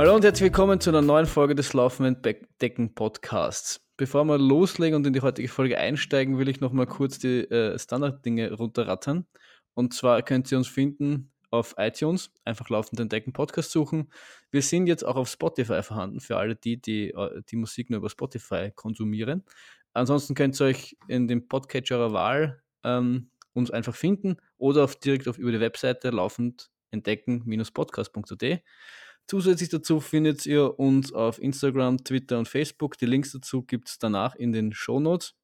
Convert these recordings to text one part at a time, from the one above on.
Hallo und herzlich willkommen zu einer neuen Folge des Laufenden Decken Podcasts. Bevor wir loslegen und in die heutige Folge einsteigen, will ich nochmal kurz die äh, Standarddinge runterrattern. Und zwar könnt ihr uns finden auf iTunes, einfach laufenden Decken Podcast suchen. Wir sind jetzt auch auf Spotify vorhanden für alle die, die äh, die Musik nur über Spotify konsumieren. Ansonsten könnt ihr euch in dem Podcatcher eurer Wahl ähm, uns einfach finden oder auf, direkt auf, über die Webseite laufend entdecken-podcast.at. Zusätzlich dazu findet ihr uns auf Instagram, Twitter und Facebook. Die Links dazu gibt es danach in den Shownotes.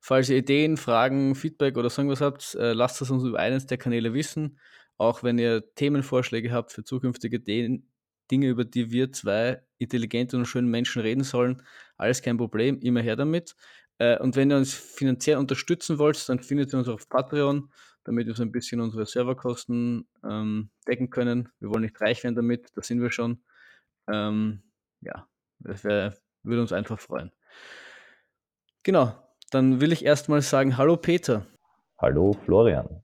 Falls ihr Ideen, Fragen, Feedback oder so irgendwas habt, äh, lasst es uns über eines der Kanäle wissen. Auch wenn ihr Themenvorschläge habt für zukünftige Dinge, über die wir zwei intelligente und schöne Menschen reden sollen, alles kein Problem, immer her damit. Äh, und wenn ihr uns finanziell unterstützen wollt, dann findet ihr uns auf Patreon, damit wir so ein bisschen unsere Serverkosten ähm, decken können. Wir wollen nicht reich werden damit, da sind wir schon. Ähm, ja, das wär, würde uns einfach freuen. Genau, dann will ich erstmal sagen, hallo Peter. Hallo Florian.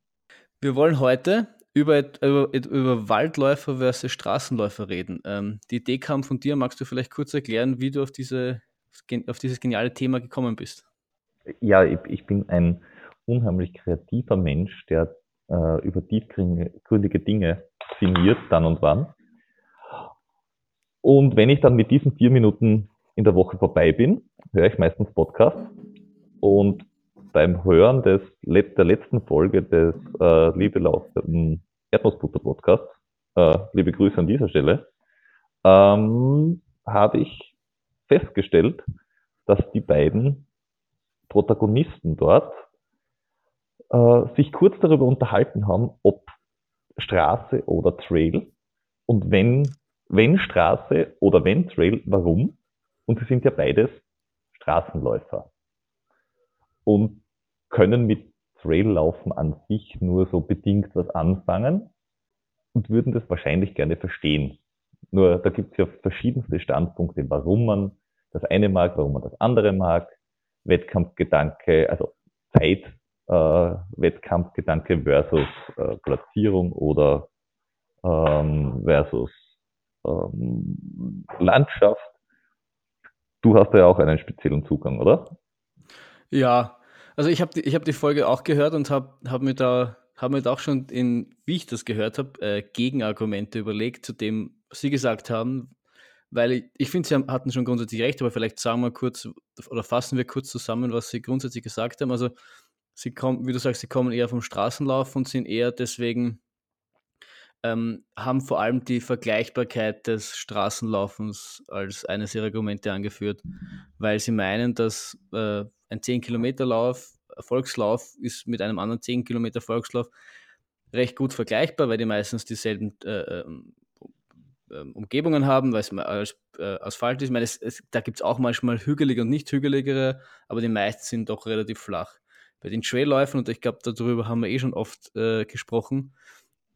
Wir wollen heute über, über, über Waldläufer versus Straßenläufer reden. Ähm, die Idee kam von dir. Magst du vielleicht kurz erklären, wie du auf, diese, auf dieses geniale Thema gekommen bist? Ja, ich, ich bin ein unheimlich kreativer Mensch, der äh, über tiefgründige Dinge sinniert, dann und wann. Und wenn ich dann mit diesen vier Minuten in der Woche vorbei bin, höre ich meistens Podcasts. Und beim Hören des, der letzten Folge des äh, Liebe laufenden Erdnussbutter Podcasts, äh, liebe Grüße an dieser Stelle, ähm, habe ich festgestellt, dass die beiden Protagonisten dort äh, sich kurz darüber unterhalten haben, ob Straße oder Trail und wenn, wenn Straße oder wenn Trail, warum? Und sie sind ja beides Straßenläufer und können mit Traillaufen an sich nur so bedingt was anfangen und würden das wahrscheinlich gerne verstehen. Nur da gibt es ja verschiedenste Standpunkte, warum man das eine mag, warum man das andere mag. Wettkampfgedanke, also Zeit, äh, Wettkampfgedanke versus äh, Platzierung oder ähm, versus ähm, Landschaft. Du hast ja auch einen speziellen Zugang, oder? Ja, also ich habe die, hab die Folge auch gehört und habe hab mir da habe mir da auch schon, in, wie ich das gehört habe, äh, Gegenargumente überlegt zu dem, was Sie gesagt haben, weil ich, ich finde, Sie haben, hatten schon grundsätzlich recht, aber vielleicht sagen wir kurz oder fassen wir kurz zusammen, was Sie grundsätzlich gesagt haben. Also Sie kommen, wie du sagst, Sie kommen eher vom Straßenlauf und sind eher deswegen ähm, haben vor allem die Vergleichbarkeit des Straßenlaufens als eines ihrer Argumente angeführt, weil sie meinen, dass äh, ein 10-Kilometer-Lauf, Volkslauf ist mit einem anderen 10-Kilometer-Volkslauf recht gut vergleichbar, weil die meistens dieselben äh, ähm, ähm, Umgebungen haben, weil es als, äh, Asphalt ist. Ich meine, es, es, da gibt es auch manchmal hügelige und nicht hügeligere, aber die meisten sind doch relativ flach. Bei den Trailläufen, und ich glaube, darüber haben wir eh schon oft äh, gesprochen,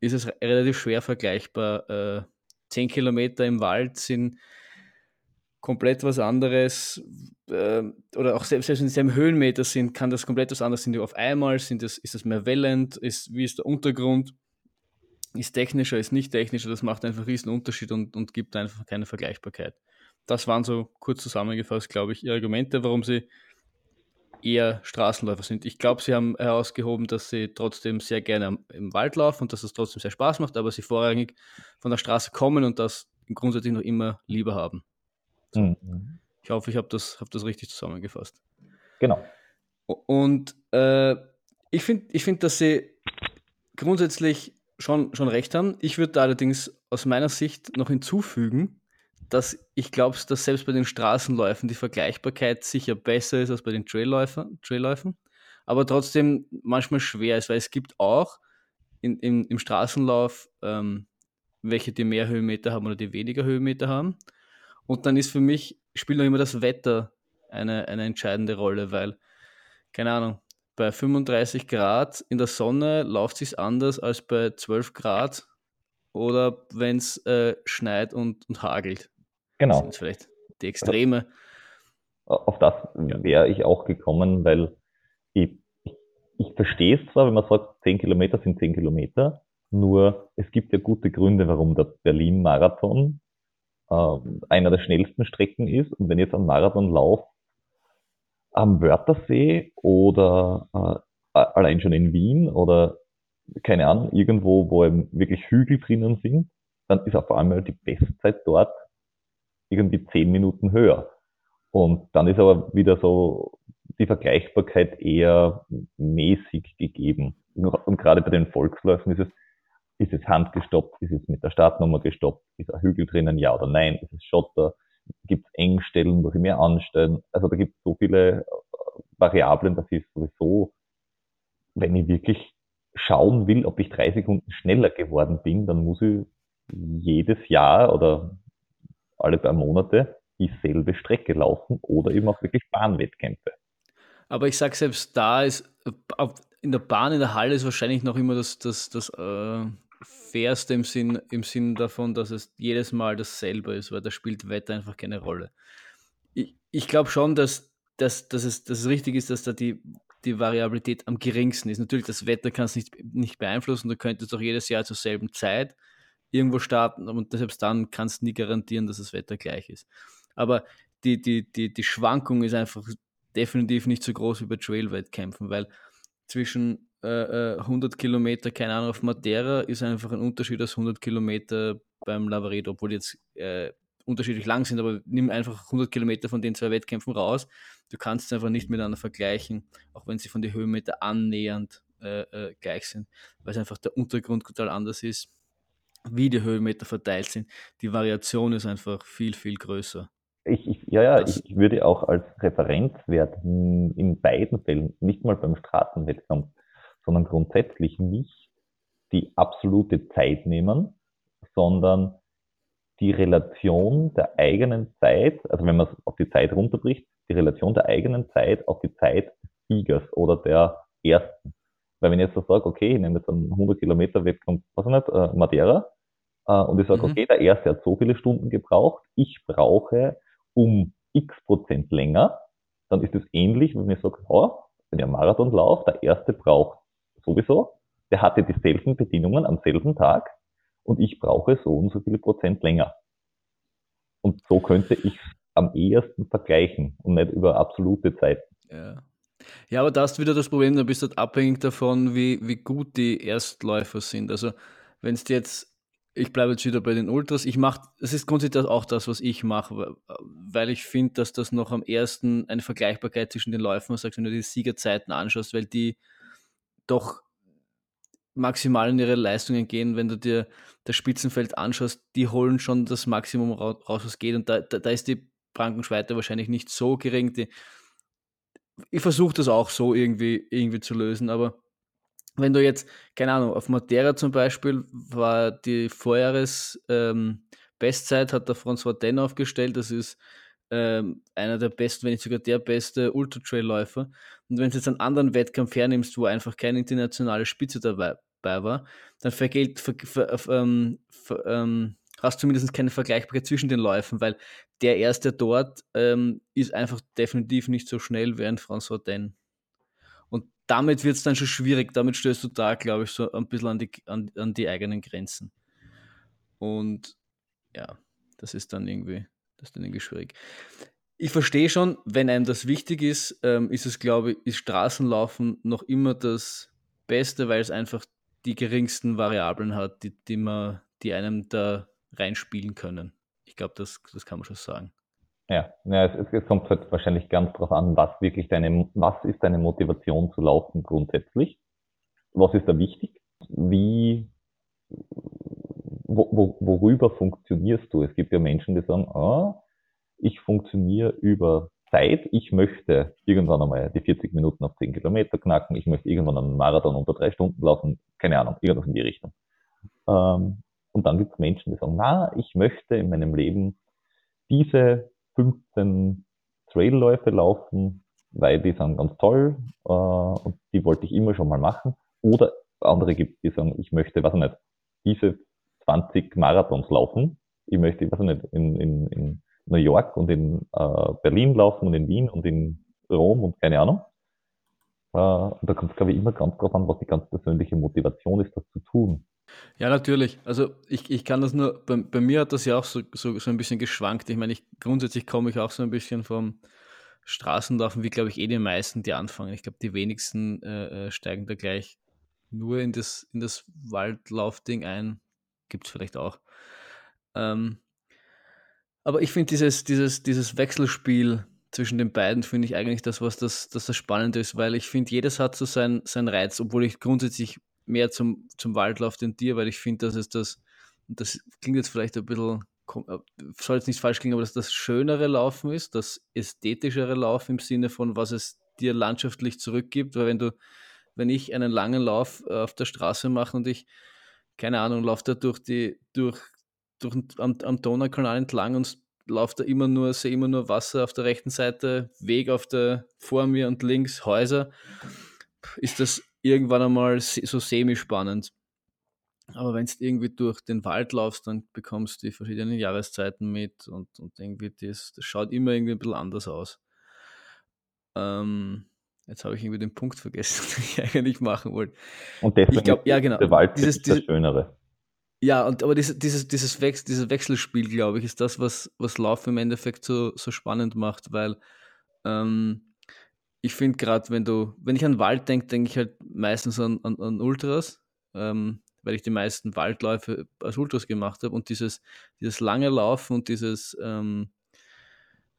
ist es relativ schwer vergleichbar. Äh, 10 Kilometer im Wald sind komplett was anderes. Äh, oder auch selbst, selbst wenn sie im Höhenmeter sind, kann das komplett was anderes. Sind die auf einmal? Sind das, ist das mehr wellend? Ist, wie ist der Untergrund? Ist technischer, ist nicht technischer? Das macht einfach einen riesen Unterschied und, und gibt einfach keine Vergleichbarkeit. Das waren so kurz zusammengefasst, glaube ich, ihre Argumente, warum sie eher Straßenläufer sind. Ich glaube, sie haben herausgehoben, dass sie trotzdem sehr gerne im Wald laufen und dass es trotzdem sehr Spaß macht, aber sie vorrangig von der Straße kommen und das grundsätzlich noch immer lieber haben. So. Mhm. Ich hoffe, ich habe das, hab das richtig zusammengefasst. Genau. Und äh, ich finde, ich find, dass sie grundsätzlich schon, schon recht haben. Ich würde allerdings aus meiner Sicht noch hinzufügen, dass ich glaube, dass selbst bei den Straßenläufen die Vergleichbarkeit sicher besser ist als bei den Trailläufen, aber trotzdem manchmal schwer ist, weil es gibt auch in, in, im Straßenlauf ähm, welche, die mehr Höhenmeter haben oder die weniger Höhenmeter haben. Und dann ist für mich, spielt noch immer das Wetter eine, eine entscheidende Rolle, weil, keine Ahnung, bei 35 Grad in der Sonne läuft es anders als bei 12 Grad oder wenn es äh, schneit und, und hagelt. Genau. Das sind vielleicht die Extreme. Auf das wäre ich auch gekommen, weil ich, ich, verstehe es zwar, wenn man sagt, 10 Kilometer sind 10 Kilometer, nur es gibt ja gute Gründe, warum der Berlin-Marathon äh, einer der schnellsten Strecken ist. Und wenn jetzt ein Marathon lauft am Wörthersee oder äh, allein schon in Wien oder keine Ahnung, irgendwo, wo eben wirklich Hügel drinnen sind, dann ist auf einmal die Bestzeit dort irgendwie zehn Minuten höher. Und dann ist aber wieder so die Vergleichbarkeit eher mäßig gegeben. Und gerade bei den Volksläufen ist es, ist es handgestoppt, ist es mit der Startnummer gestoppt, ist ein Hügel drinnen, ja oder nein, ist es Schotter, gibt es Engstellen, muss ich mehr anstellen. Also da gibt es so viele äh, Variablen, dass ich sowieso, wenn ich wirklich schauen will, ob ich drei Sekunden schneller geworden bin, dann muss ich jedes Jahr oder alle paar Monate dieselbe Strecke laufen oder eben auch wirklich Bahnwettkämpfe. Aber ich sage selbst da ist, in der Bahn, in der Halle ist wahrscheinlich noch immer das, das, das äh, Fairste im Sinn, im Sinn davon, dass es jedes Mal dasselbe ist, weil da spielt Wetter einfach keine Rolle. Ich, ich glaube schon, dass, dass, dass, es, dass es richtig ist, dass da die, die Variabilität am geringsten ist. Natürlich, das Wetter kann es nicht, nicht beeinflussen. Du könntest auch jedes Jahr zur selben Zeit irgendwo starten und selbst dann kannst du nie garantieren, dass das Wetter gleich ist. Aber die, die, die, die Schwankung ist einfach definitiv nicht so groß wie bei Trail-Wettkämpfen, weil zwischen äh, 100 äh, Kilometer, keine Ahnung, auf Madeira ist einfach ein Unterschied als 100 Kilometer beim Lavaredo, obwohl die jetzt äh, unterschiedlich lang sind, aber nimm einfach 100 Kilometer von den zwei Wettkämpfen raus. Du kannst es einfach nicht miteinander vergleichen, auch wenn sie von den Höhenmeter annähernd äh, äh, gleich sind, weil es einfach der Untergrund total anders ist, wie die Höhenmeter verteilt sind. Die Variation ist einfach viel, viel größer. Ich, ich, ja, ja, ich, ich, würde auch als Referenzwert in, beiden Fällen, nicht mal beim Straßenwettkampf, sondern grundsätzlich nicht die absolute Zeit nehmen, sondern die Relation der eigenen Zeit, also wenn man es auf die Zeit runterbricht, die Relation der eigenen Zeit auf die Zeit des Siegers oder der Ersten. Weil wenn ich jetzt so sage, okay, ich nehme jetzt einen 100 Kilometer Wettkampf, was nicht, äh, Madeira, und ich sage, mhm. okay, der Erste hat so viele Stunden gebraucht, ich brauche um x Prozent länger, dann ist es ähnlich, wenn ich sage, oh, wenn ich einen Marathon laufe, der erste braucht sowieso, der hatte dieselben Bedingungen am selben Tag und ich brauche so und so viele Prozent länger. Und so könnte ich am ehesten vergleichen und nicht über absolute Zeiten. Ja. Ja, aber da du wieder das Problem, da bist du halt abhängig davon, wie, wie gut die Erstläufer sind. Also, wenn es jetzt ich bleibe jetzt wieder bei den Ultras. Ich mache, das ist grundsätzlich auch das, was ich mache, weil ich finde, dass das noch am ersten eine Vergleichbarkeit zwischen den Läufen sagt, wenn du die Siegerzeiten anschaust, weil die doch maximal in ihre Leistungen gehen, wenn du dir das Spitzenfeld anschaust, die holen schon das Maximum raus, was geht und da, da, da ist die Frankenschweite wahrscheinlich nicht so gering. Die, ich versuche das auch so irgendwie, irgendwie zu lösen, aber wenn du jetzt, keine Ahnung, auf Matera zum Beispiel war die Vorjahres ähm, Bestzeit, hat der François Den aufgestellt, das ist ähm, einer der besten, wenn nicht sogar der beste Ultra-Trail-Läufer. Und wenn du jetzt einen anderen Wettkampf hernimmst, wo einfach keine internationale Spitze dabei, war, dann vergeht, ver, ver, ähm, ver, ähm, hast du zumindest keine Vergleichbarkeit zwischen den Läufen, weil der erste dort ähm, ist einfach definitiv nicht so schnell wie ein François Den damit wird es dann schon schwierig. Damit stößt du da, glaube ich, so ein bisschen an die, an, an die eigenen Grenzen. Und ja, das ist dann irgendwie, das ist dann irgendwie schwierig. Ich verstehe schon, wenn einem das wichtig ist, ähm, ist es, glaube ich, ist Straßenlaufen noch immer das Beste, weil es einfach die geringsten Variablen hat, die, die, man, die einem da reinspielen können. Ich glaube, das, das kann man schon sagen. Ja, ja es, es kommt halt wahrscheinlich ganz drauf an, was wirklich deine, was ist deine Motivation zu laufen grundsätzlich? Was ist da wichtig? Wie, wo, wo, worüber funktionierst du? Es gibt ja Menschen, die sagen, ah, ich funktioniere über Zeit, ich möchte irgendwann einmal die 40 Minuten auf 10 Kilometer knacken, ich möchte irgendwann einen Marathon unter drei Stunden laufen, keine Ahnung, irgendwas in die Richtung. Ähm, und dann gibt es Menschen, die sagen, na, ich möchte in meinem Leben diese 15 Trailläufe laufen, weil die sind ganz toll äh, und die wollte ich immer schon mal machen. Oder andere gibt, die sagen, ich möchte, was nicht, diese 20 Marathons laufen. Ich möchte, was nicht, in, in, in New York und in äh, Berlin laufen und in Wien und in Rom und keine Ahnung. Äh, und da kommt es, glaube ich, immer ganz drauf an, was die ganz persönliche Motivation ist, das zu tun. Ja, natürlich. Also ich, ich kann das nur, bei, bei mir hat das ja auch so, so, so ein bisschen geschwankt. Ich meine, ich, grundsätzlich komme ich auch so ein bisschen vom Straßenlaufen, wie glaube ich eh die meisten, die anfangen. Ich glaube, die wenigsten äh, äh, steigen da gleich nur in das, in das Waldlaufding ein. Gibt es vielleicht auch. Ähm, aber ich finde dieses, dieses, dieses Wechselspiel zwischen den beiden, finde ich eigentlich das, was das, das, das Spannende ist, weil ich finde, jedes hat so seinen sein Reiz, obwohl ich grundsätzlich mehr zum, zum Waldlauf tendiere, weil ich finde, dass es das, das klingt jetzt vielleicht ein bisschen, äh, soll jetzt nicht falsch klingen, aber dass das schönere Laufen ist, das ästhetischere Laufen im Sinne von, was es dir landschaftlich zurückgibt, weil wenn du, wenn ich einen langen Lauf äh, auf der Straße mache und ich, keine Ahnung, laufe da durch die, durch, durch am, am Donaukanal entlang und laufe da immer nur, sehe immer nur Wasser auf der rechten Seite, Weg auf der vor mir und links Häuser, ist das irgendwann einmal so semi-spannend. Aber wenn du irgendwie durch den Wald laufst, dann bekommst du die verschiedenen Jahreszeiten mit und, und irgendwie das, das schaut immer irgendwie ein bisschen anders aus. Ähm, jetzt habe ich irgendwie den Punkt vergessen, den ich eigentlich machen wollte. Und deswegen ich glaub, ja, genau. der Wald dieses, ist das Schönere. Ja, und aber dieses, dieses, dieses, Wechsel, dieses Wechselspiel, glaube ich, ist das, was, was Lauf im Endeffekt so, so spannend macht, weil ähm, ich finde gerade, wenn du, wenn ich an Wald denke, denke ich halt meistens an, an, an Ultras, ähm, weil ich die meisten Waldläufe als Ultras gemacht habe und dieses, dieses lange Laufen und dieses, ähm,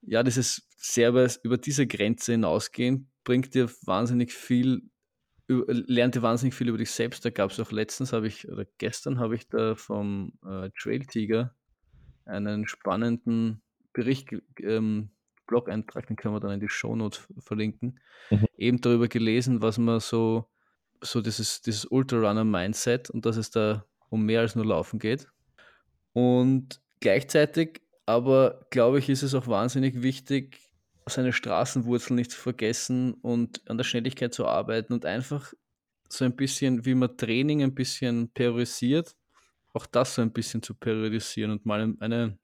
ja, dieses sehr über diese Grenze hinausgehen, bringt dir wahnsinnig viel, lernt dir wahnsinnig viel über dich selbst. Da gab es auch letztens, habe ich, oder gestern habe ich da vom äh, Trail Tiger einen spannenden Bericht ähm, Blog-Eintrag, den können wir dann in die Shownotes verlinken, mhm. eben darüber gelesen, was man so, so dieses, dieses Ultrarunner-Mindset und dass es da um mehr als nur Laufen geht. Und gleichzeitig aber, glaube ich, ist es auch wahnsinnig wichtig, seine Straßenwurzeln nicht zu vergessen und an der Schnelligkeit zu arbeiten und einfach so ein bisschen, wie man Training ein bisschen periodisiert, auch das so ein bisschen zu periodisieren und mal eine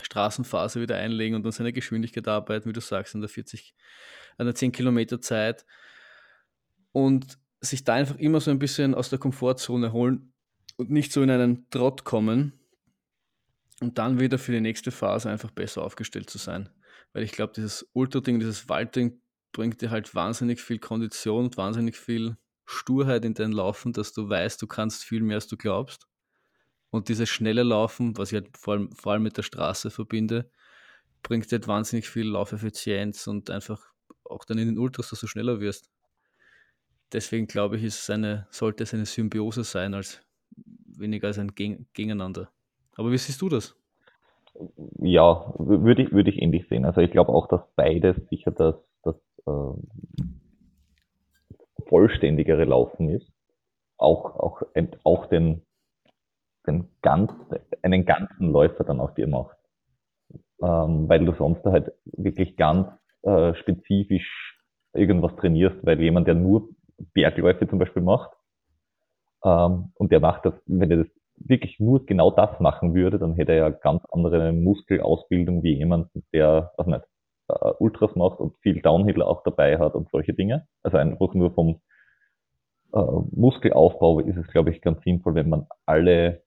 Straßenphase wieder einlegen und dann seine Geschwindigkeit arbeiten, wie du sagst, in der 40, an der 10 Kilometer Zeit und sich da einfach immer so ein bisschen aus der Komfortzone holen und nicht so in einen Trott kommen und dann wieder für die nächste Phase einfach besser aufgestellt zu sein. Weil ich glaube, dieses Ultra-Ding, dieses Waldding bringt dir halt wahnsinnig viel Kondition und wahnsinnig viel Sturheit in dein Laufen, dass du weißt, du kannst viel mehr, als du glaubst. Und dieses schnelle Laufen, was ich halt vor allem, vor allem mit der Straße verbinde, bringt halt wahnsinnig viel Laufeffizienz und einfach auch dann in den Ultras, dass du schneller wirst. Deswegen glaube ich, ist eine, sollte es eine Symbiose sein, als weniger als ein Gegeneinander. Aber wie siehst du das? Ja, würde ich, würde ich ähnlich sehen. Also ich glaube auch, dass beides sicher das, das äh, vollständigere Laufen ist. Auch, auch, auch den den ganz, einen ganzen Läufer dann aus dir macht. Ähm, weil du sonst halt wirklich ganz äh, spezifisch irgendwas trainierst, weil jemand, der nur Bergläufe zum Beispiel macht, ähm, und der macht das, wenn er das wirklich nur genau das machen würde, dann hätte er ja ganz andere Muskelausbildung wie jemand, der, also nicht, äh, Ultras macht und viel Downhill auch dabei hat und solche Dinge. Also einfach nur vom äh, Muskelaufbau ist es, glaube ich, ganz sinnvoll, wenn man alle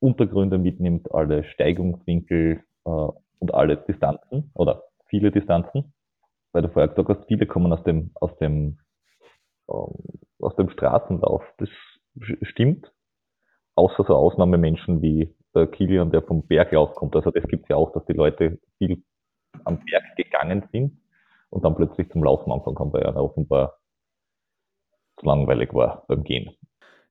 Untergründe mitnimmt, alle Steigungswinkel äh, und alle Distanzen oder viele Distanzen. Weil du vorher gesagt hast, viele kommen aus dem, aus dem, ähm, aus dem Straßenlauf. Das stimmt. Außer so Ausnahmemenschen wie der Kilian, der vom Berglauf kommt. Also das gibt es ja auch, dass die Leute viel am Berg gegangen sind und dann plötzlich zum Laufen anfangen haben, weil er offenbar zu langweilig war beim Gehen.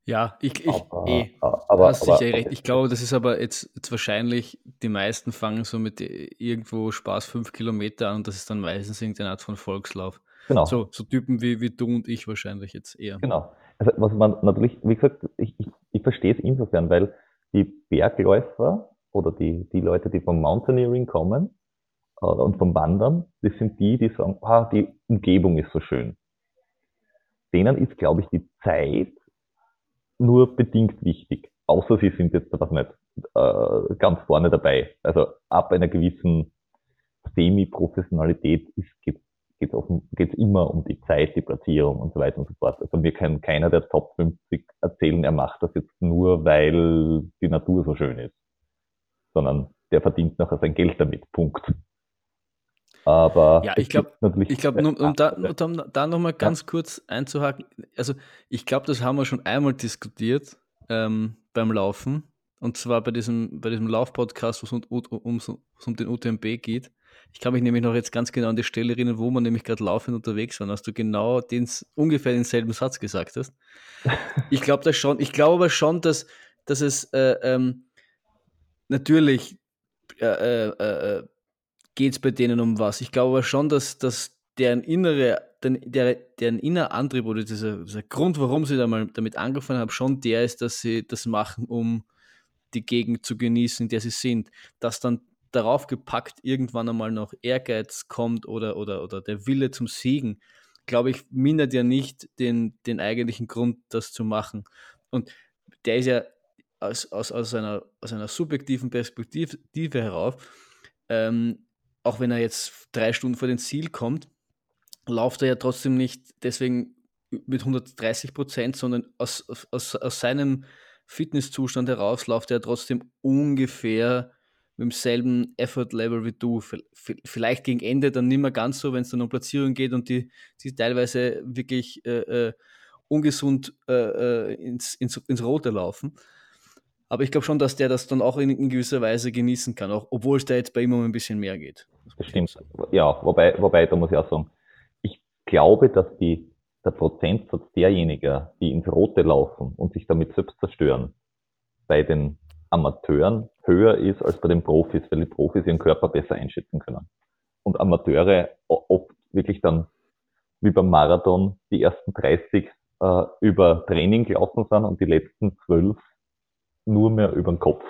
Ja, ich, ich aber, eh, aber, hast aber, sicher recht. Ich glaube, das ist aber jetzt, jetzt wahrscheinlich, die meisten fangen so mit irgendwo Spaß fünf Kilometer an und das ist dann meistens irgendeine Art von Volkslauf. Genau. So, so Typen wie, wie du und ich wahrscheinlich jetzt eher. Genau. Also was man natürlich, wie gesagt, ich, ich, ich verstehe es insofern, weil die Bergläufer oder die, die Leute, die vom Mountaineering kommen äh, und vom Wandern, das sind die, die sagen, ah, die Umgebung ist so schön. Denen ist, glaube ich, die Zeit nur bedingt wichtig. Außer sie sind jetzt, was nicht, äh, ganz vorne dabei. Also ab einer gewissen Semi-Professionalität geht es immer um die Zeit, die Platzierung und so weiter und so fort. Also mir kann keiner der Top 50 erzählen, er macht das jetzt nur, weil die Natur so schön ist, sondern der verdient nachher sein Geld damit. Punkt. Aber ja, ich glaube, ich glaube, um, um, da, um da nochmal ganz ja. kurz einzuhaken, also ich glaube, das haben wir schon einmal diskutiert ähm, beim Laufen. Und zwar bei diesem, bei diesem Laufpodcast, wo es um, um, um, den UTMB geht. Ich kann mich nämlich noch jetzt ganz genau an die Stelle erinnern, wo man nämlich gerade laufend unterwegs war, als du genau den, ungefähr denselben Satz gesagt hast. Ich glaube das schon, ich glaube aber schon, dass, dass es äh, ähm, natürlich äh, äh, äh geht es bei denen um was. Ich glaube aber schon, dass, dass deren innere, den, der, deren innerer Antrieb oder dieser, dieser Grund, warum sie da mal damit angefangen haben, schon der ist, dass sie das machen, um die Gegend zu genießen, in der sie sind. Dass dann darauf gepackt irgendwann einmal noch Ehrgeiz kommt oder, oder, oder der Wille zum Siegen, glaube ich, mindert ja nicht den, den eigentlichen Grund, das zu machen. Und der ist ja aus, aus, aus, einer, aus einer subjektiven Perspektive herauf ähm, auch wenn er jetzt drei Stunden vor den Ziel kommt, läuft er ja trotzdem nicht deswegen mit 130 Prozent, sondern aus, aus, aus seinem Fitnesszustand heraus läuft er trotzdem ungefähr mit demselben Effort-Level wie du. Vielleicht gegen Ende dann nicht mehr ganz so, wenn es dann um Platzierung geht und die, die teilweise wirklich äh, äh, ungesund äh, äh ins, ins, ins Rote laufen. Aber ich glaube schon, dass der das dann auch in, in, gewisser Weise genießen kann, auch obwohl es da jetzt bei ihm um ein bisschen mehr geht. Das stimmt. Ja, wobei, wobei, da muss ich auch sagen, ich glaube, dass die, der Prozentsatz derjenigen, die ins Rote laufen und sich damit selbst zerstören, bei den Amateuren höher ist als bei den Profis, weil die Profis ihren Körper besser einschätzen können. Und Amateure oft wirklich dann wie beim Marathon die ersten 30 äh, über Training gelaufen sind und die letzten 12 nur mehr über den Kopf.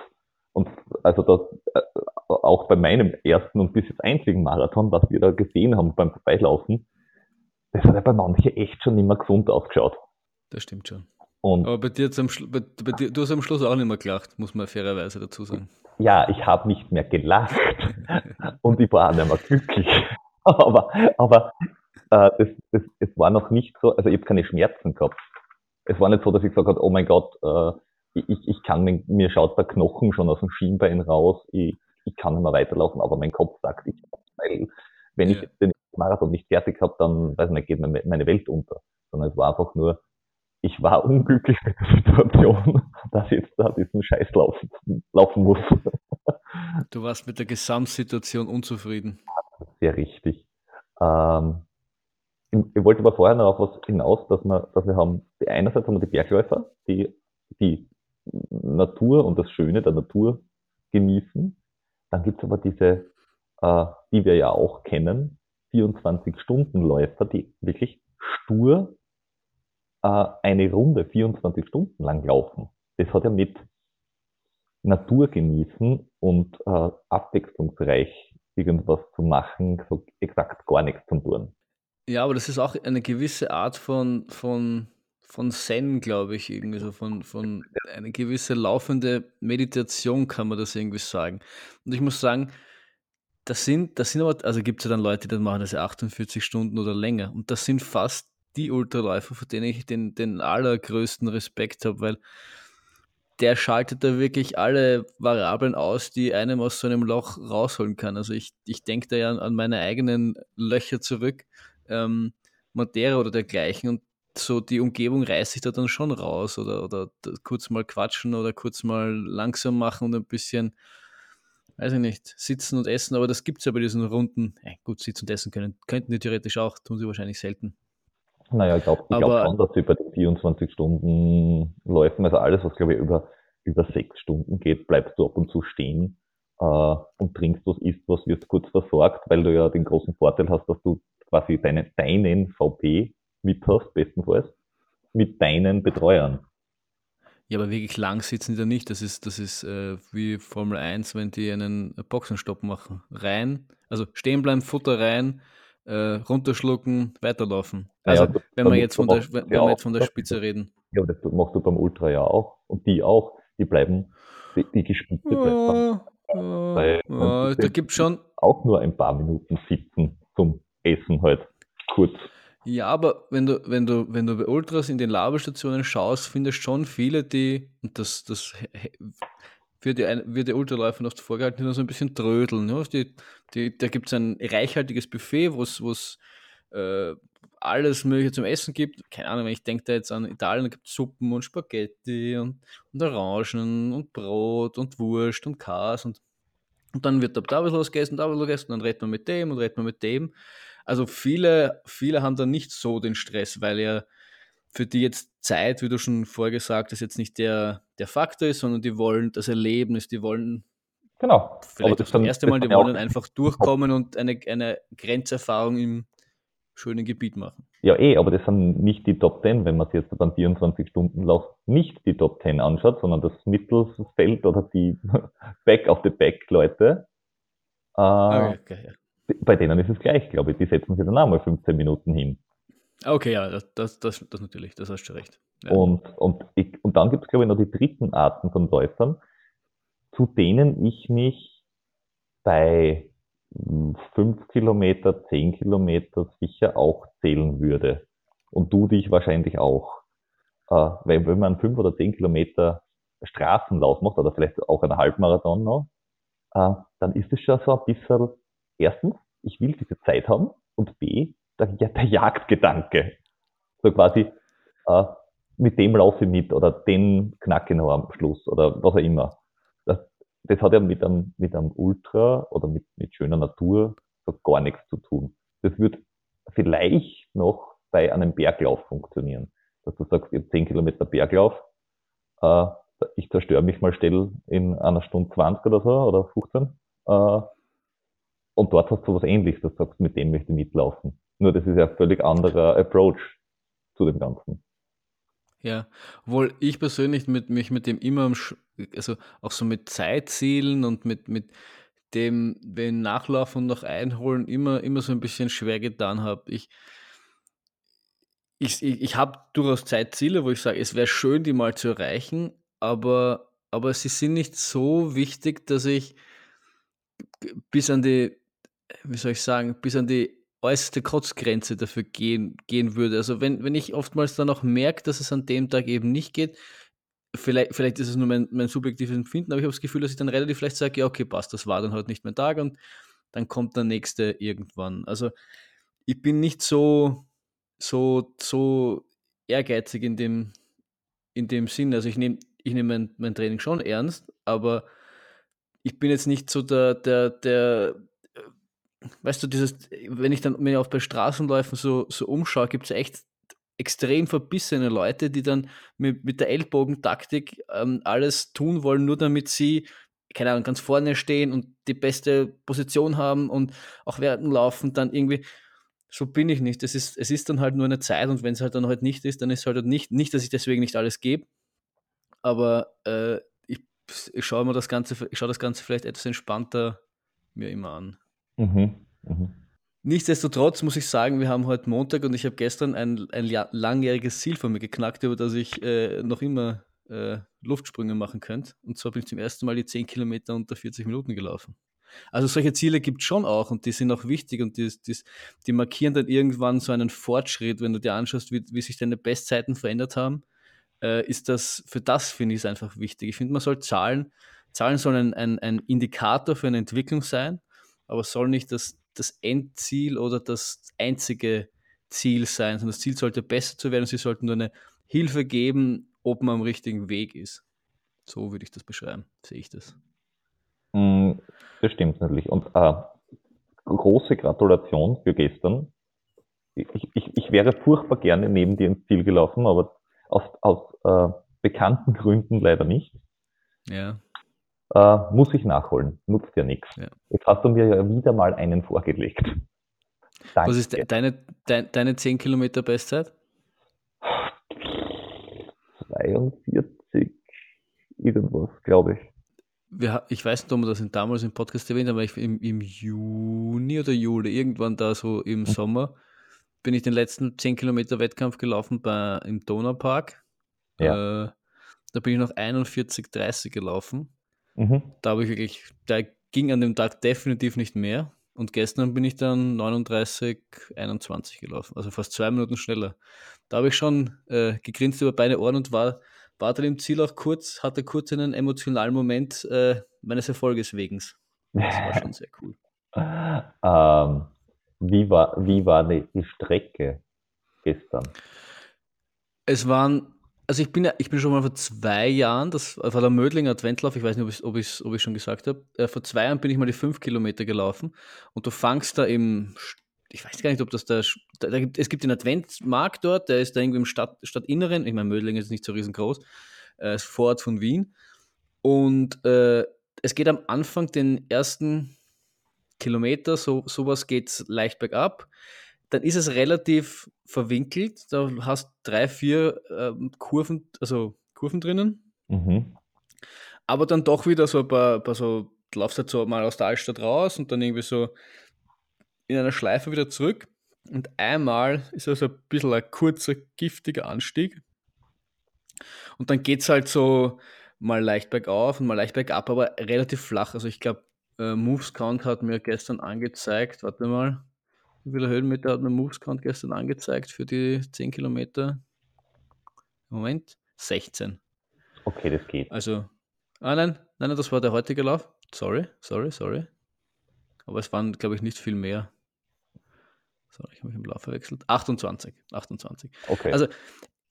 Und also das, äh, auch bei meinem ersten und bis jetzt einzigen Marathon, was wir da gesehen haben beim Vorbeilaufen, das hat ja bei manchen echt schon nicht mehr gesund ausgeschaut. Das stimmt schon. Und Aber bei dir, zum bei, bei dir, du hast am Schluss auch nicht mehr gelacht, muss man fairerweise dazu sagen. Ja, ich habe nicht mehr gelacht und ich war auch nicht mehr glücklich. aber aber äh, das, das, es war noch nicht so, also ich habe keine Schmerzen gehabt. Es war nicht so, dass ich gesagt habe, oh mein Gott, äh, ich, ich kann, mir schaut der Knochen schon aus dem Schienbein raus, ich, ich kann nicht mehr weiterlaufen, aber mein Kopf sagt, ich weil wenn ja. ich den Marathon nicht fertig habe, dann weiß ich nicht, geht meine Welt unter. Sondern es war einfach nur, ich war unglücklich mit der Situation, dass ich jetzt da diesen Scheiß laufen, laufen muss. Du warst mit der Gesamtsituation unzufrieden. Sehr richtig. Ähm, ich wollte aber vorher noch auf was hinaus, dass wir, dass wir haben, einerseits haben wir die Bergläufer, die, die Natur und das Schöne der Natur genießen. Dann gibt es aber diese, äh, die wir ja auch kennen, 24-Stunden-Läufer, die wirklich stur äh, eine Runde 24 Stunden lang laufen. Das hat ja mit Natur genießen und äh, abwechslungsreich irgendwas zu machen, so exakt gar nichts zu tun. Ja, aber das ist auch eine gewisse Art von, von von Zen, glaube ich, irgendwie so von, von eine gewisse laufende Meditation, kann man das irgendwie sagen. Und ich muss sagen, das sind, das sind aber, also gibt es ja dann Leute, die machen das ja 48 Stunden oder länger. Und das sind fast die Ultraläufer, vor denen ich den, den allergrößten Respekt habe, weil der schaltet da wirklich alle Variablen aus, die einem aus so einem Loch rausholen kann. Also ich, ich denke da ja an meine eigenen Löcher zurück, ähm, Madeira oder dergleichen. Und so die Umgebung reißt sich da dann schon raus oder, oder kurz mal quatschen oder kurz mal langsam machen und ein bisschen, weiß ich nicht, sitzen und essen, aber das gibt es ja bei diesen Runden. Äh, gut, sitzen und essen können, könnten die theoretisch auch, tun sie wahrscheinlich selten. Naja, ich glaube glaub schon, dass sie bei den 24 Stunden Läufen, also alles, was glaube ich über, über sechs Stunden geht, bleibst du ab und zu stehen äh, und trinkst was, isst was, wirst kurz versorgt, weil du ja den großen Vorteil hast, dass du quasi deine, deinen VP mit hast, bestenfalls, mit deinen Betreuern. Ja, aber wirklich lang sitzen die da nicht. Das ist, das ist äh, wie Formel 1, wenn die einen Boxenstopp machen. Rein, also stehen bleiben, Futter rein, äh, runterschlucken, weiterlaufen. Also ja, wenn wir jetzt von der, wenn wir jetzt von der Spitze reden. Ja, das machst du beim Ultra ja auch. Und die auch. Die bleiben, die, die Spitze bleibt. Ja, ja, da gibt schon auch nur ein paar Minuten sitzen zum Essen halt. kurz. Ja, aber wenn du, wenn du, wenn du bei Ultras in den Labestationen schaust, findest schon viele, die, und das, das wird die, wird die Ultraläufer noch vorgehalten, die noch so ein bisschen trödeln. Ne? Die, die, da gibt es ein reichhaltiges Buffet, wo es äh, alles Mögliche zum Essen gibt. Keine Ahnung, ich denke da jetzt an Italien, da gibt es Suppen und Spaghetti und, und Orangen und Brot und Wurst und Kas und, und dann wird da, da was gegessen, da was gegessen, dann redet man mit dem und redet man mit dem. Also viele, viele haben da nicht so den Stress, weil ja für die jetzt Zeit, wie du schon vorher gesagt hast, jetzt nicht der, der Faktor ist, sondern die wollen das Erlebnis, die wollen genau. vielleicht das, das erste Mal, die wollen einfach durchkommen und eine, eine Grenzerfahrung im schönen Gebiet machen. Ja, eh, aber das sind nicht die Top 10, wenn man sich jetzt beim 24-Stunden-Lauf nicht die Top 10 anschaut, sondern das Mittelfeld oder die Back-of-the-Back-Leute. Äh, okay, okay, ja bei denen ist es gleich, glaube ich. Die setzen sich dann auch mal 15 Minuten hin. Okay, ja, das, das, das, das natürlich, das hast du recht. Ja. Und, und, ich, und dann gibt es, glaube ich, noch die dritten Arten von Läufern, zu denen ich mich bei 5 Kilometer, 10 Kilometer sicher auch zählen würde. Und du dich wahrscheinlich auch. Äh, weil wenn man 5 oder 10 Kilometer Straßenlauf macht, oder vielleicht auch einen Halbmarathon noch, äh, dann ist es schon so ein bisschen erstens, ich will diese Zeit haben und B, der, der Jagdgedanke. So quasi, äh, mit dem laufe ich mit oder den knacke ich noch am Schluss oder was auch immer. Das, das hat ja mit einem, mit einem Ultra oder mit, mit schöner Natur so gar nichts zu tun. Das wird vielleicht noch bei einem Berglauf funktionieren. Dass du sagst, ich habe 10 Kilometer Berglauf, äh, ich zerstöre mich mal still in einer Stunde 20 oder so oder 15. Äh, und dort hast du was ähnliches, dass du sagst, mit dem möchte ich mitlaufen. Nur das ist ja ein völlig anderer Approach zu dem Ganzen. Ja, obwohl ich persönlich mit, mich mit dem immer, also auch so mit Zeitzielen und mit, mit dem, wenn Nachlaufen und noch einholen, immer, immer so ein bisschen schwer getan habe. Ich, ich, ich, habe durchaus Zeitziele, wo ich sage, es wäre schön, die mal zu erreichen, aber, aber sie sind nicht so wichtig, dass ich bis an die wie soll ich sagen, bis an die äußerste Kotzgrenze dafür gehen, gehen würde. Also wenn, wenn ich oftmals dann auch merke, dass es an dem Tag eben nicht geht, vielleicht, vielleicht ist es nur mein, mein subjektives Empfinden, aber ich habe das Gefühl, dass ich dann relativ vielleicht sage, ja, okay, passt, das war dann halt nicht mein Tag und dann kommt der nächste irgendwann. Also ich bin nicht so, so, so ehrgeizig in dem, in dem Sinn. Also ich nehme ich nehm mein, mein Training schon ernst, aber ich bin jetzt nicht so der, der, der weißt du, dieses, wenn ich dann mir auch bei Straßenläufen so, so umschaue, gibt es echt extrem verbissene Leute, die dann mit, mit der Ellbogentaktik ähm, alles tun wollen, nur damit sie, keine Ahnung, ganz vorne stehen und die beste Position haben und auch während dem Laufen dann irgendwie, so bin ich nicht. Es ist, es ist dann halt nur eine Zeit und wenn es halt dann halt nicht ist, dann ist es halt nicht, nicht, dass ich deswegen nicht alles gebe, aber äh, ich, ich schaue mir das Ganze, ich schaue das Ganze vielleicht etwas entspannter mir immer an. Mhm. Mhm. Nichtsdestotrotz muss ich sagen, wir haben heute Montag und ich habe gestern ein, ein langjähriges Ziel von mir geknackt, über das ich äh, noch immer äh, Luftsprünge machen könnte. Und zwar bin ich zum ersten Mal die 10 Kilometer unter 40 Minuten gelaufen. Also solche Ziele gibt es schon auch und die sind auch wichtig und die, die, die, markieren dann irgendwann so einen Fortschritt, wenn du dir anschaust, wie, wie sich deine Bestzeiten verändert haben. Äh, ist das, für das finde ich es einfach wichtig. Ich finde, man soll Zahlen, Zahlen sollen ein, ein Indikator für eine Entwicklung sein aber es soll nicht das, das Endziel oder das einzige Ziel sein, sondern das Ziel sollte besser zu werden. Sie sollten nur eine Hilfe geben, ob man am richtigen Weg ist. So würde ich das beschreiben, sehe ich das. Mm, das stimmt natürlich. Und äh, große Gratulation für gestern. Ich, ich, ich, wäre furchtbar gerne neben dir ins Ziel gelaufen, aber aus, aus äh, bekannten Gründen leider nicht. Ja äh, muss ich nachholen. Nutzt ja nichts. Ja. Jetzt hast du mir ja wieder mal einen vorgelegt. Danke. Was ist de deine, de deine 10 Kilometer Bestzeit? 42 irgendwas, glaube ich. Wir, ich weiß nicht, ob wir das damals im Podcast erwähnt haben, aber ich, im, im Juni oder Juli, irgendwann da so im mhm. Sommer, bin ich den letzten 10 Kilometer Wettkampf gelaufen bei, im Donaupark. Ja. Äh, da bin ich noch 41,30 gelaufen. Mhm. Da habe ich wirklich, da ging an dem Tag definitiv nicht mehr. Und gestern bin ich dann 39, 21 gelaufen, also fast zwei Minuten schneller. Da habe ich schon äh, gegrinst über beide Ohren und war, war dann im Ziel auch kurz, hatte kurz einen emotionalen Moment äh, meines Erfolges wegen. Das war schon sehr cool. ähm, wie, war, wie war die, die Strecke gestern? Es waren also ich bin ja, ich bin schon mal vor zwei Jahren, das war der Mödlinger Adventlauf, ich weiß nicht, ob ich es ob ob schon gesagt habe, äh, vor zwei Jahren bin ich mal die fünf Kilometer gelaufen und du fangst da im, ich weiß gar nicht, ob das da, da, da gibt, es gibt den Adventmarkt dort, der ist da irgendwie im Stadt, Stadtinneren, ich meine, Mödling ist nicht so riesengroß, äh, ist Vorort von Wien und äh, es geht am Anfang den ersten Kilometer, so, sowas geht leicht bergab, dann ist es relativ verwinkelt. Da hast drei, vier ähm, Kurven, also Kurven drinnen. Mhm. Aber dann doch wieder so ein paar, paar so, du laufst halt so mal aus der Altstadt raus und dann irgendwie so in einer Schleife wieder zurück. Und einmal ist also ein bisschen ein kurzer, giftiger Anstieg. Und dann geht es halt so mal leicht bergauf und mal leicht bergab, aber relativ flach. Also ich glaube, äh, Moves Count hat mir gestern angezeigt, warte mal, wie viele Höhenmeter hat mein Movescount gestern angezeigt für die 10 Kilometer? Moment, 16. Okay, das geht. Also, ah nein, nein, das war der heutige Lauf. Sorry, sorry, sorry. Aber es waren, glaube ich, nicht viel mehr. Sorry, ich habe mich im Lauf verwechselt. 28, 28. Okay. Also,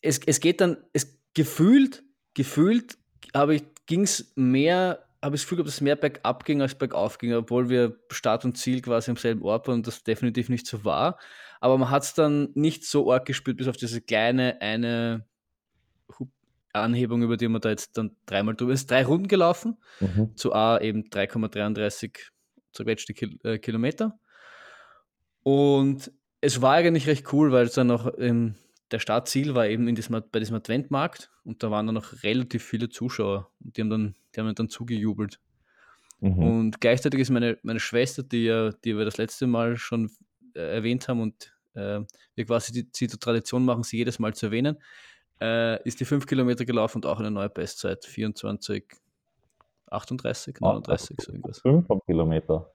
es, es geht dann, es gefühlt, gefühlt habe ich, ging es mehr habe ich das Gefühl, dass es mehr bergab ging als bergauf ging, obwohl wir Start und Ziel quasi am selben Ort waren und das definitiv nicht so war. Aber man hat es dann nicht so arg gespürt, bis auf diese kleine eine Anhebung, über die man da jetzt dann dreimal drüber ist. Drei Runden gelaufen, mhm. zu A eben 3,33 zerquetschte Kil äh, Kilometer. Und es war eigentlich recht cool, weil es dann noch ähm, der Startziel war eben in diesem, bei diesem Adventmarkt und da waren dann noch relativ viele Zuschauer und die haben dann, die haben dann zugejubelt. Mhm. Und gleichzeitig ist meine, meine Schwester, die, ja, die wir das letzte Mal schon äh, erwähnt haben und äh, wir quasi die, die zur Tradition machen, sie jedes Mal zu erwähnen, äh, ist die 5 Kilometer gelaufen und auch eine neue Bestzeit, 24, 38, 39, ah, so irgendwas. 5 Kilometer?